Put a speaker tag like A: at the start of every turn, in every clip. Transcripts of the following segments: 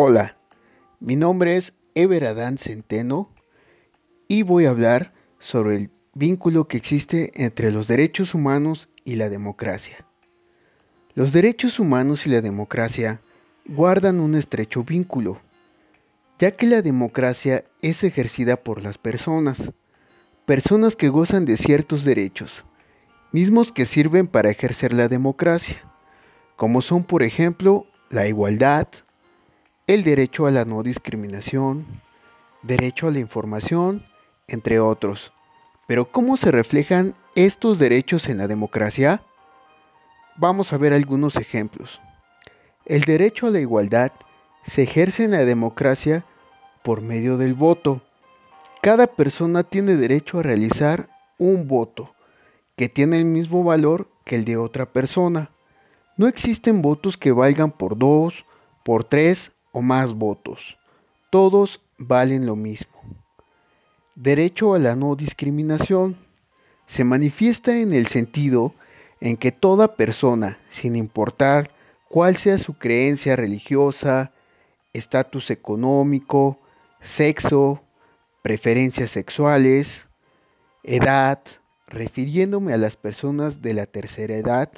A: Hola, mi nombre es Ever Adán Centeno y voy a hablar sobre el vínculo que existe entre los derechos humanos y la democracia. Los derechos humanos y la democracia guardan un estrecho vínculo, ya que la democracia es ejercida por las personas, personas que gozan de ciertos derechos, mismos que sirven para ejercer la democracia, como son por ejemplo la igualdad, el derecho a la no discriminación, derecho a la información, entre otros. Pero ¿cómo se reflejan estos derechos en la democracia? Vamos a ver algunos ejemplos. El derecho a la igualdad se ejerce en la democracia por medio del voto. Cada persona tiene derecho a realizar un voto que tiene el mismo valor que el de otra persona. No existen votos que valgan por dos, por tres o más votos. Todos valen lo mismo. Derecho a la no discriminación. Se manifiesta en el sentido en que toda persona, sin importar cuál sea su creencia religiosa, estatus económico, sexo, preferencias sexuales, edad, refiriéndome a las personas de la tercera edad,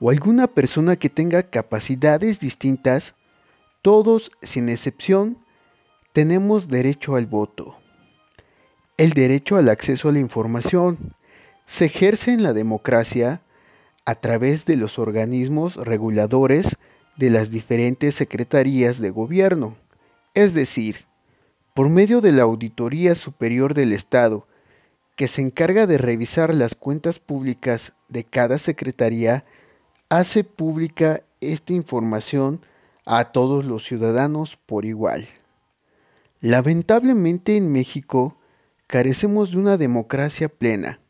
A: o alguna persona que tenga capacidades distintas, todos, sin excepción, tenemos derecho al voto. El derecho al acceso a la información se ejerce en la democracia a través de los organismos reguladores de las diferentes secretarías de gobierno, es decir, por medio de la Auditoría Superior del Estado, que se encarga de revisar las cuentas públicas de cada secretaría hace pública esta información a todos los ciudadanos por igual. Lamentablemente en México carecemos de una democracia plena,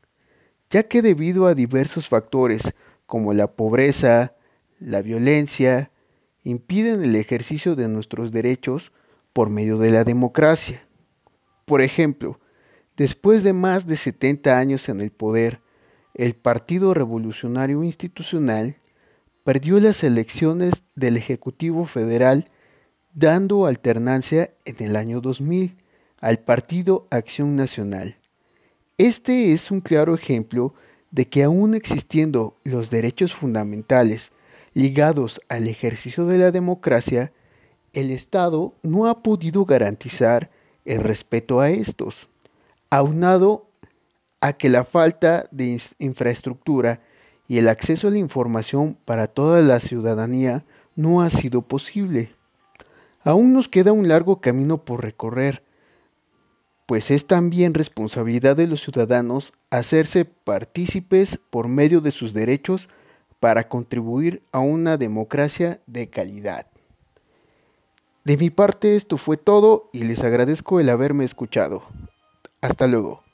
A: ya que debido a diversos factores como la pobreza, la violencia, impiden el ejercicio de nuestros derechos por medio de la democracia. Por ejemplo, después de más de 70 años en el poder, el Partido Revolucionario Institucional perdió las elecciones del Ejecutivo Federal dando alternancia en el año 2000 al Partido Acción Nacional. Este es un claro ejemplo de que aún existiendo los derechos fundamentales ligados al ejercicio de la democracia, el Estado no ha podido garantizar el respeto a estos, aunado a que la falta de infraestructura y el acceso a la información para toda la ciudadanía no ha sido posible. Aún nos queda un largo camino por recorrer, pues es también responsabilidad de los ciudadanos hacerse partícipes por medio de sus derechos para contribuir a una democracia de calidad. De mi parte esto fue todo y les agradezco el haberme escuchado. Hasta luego.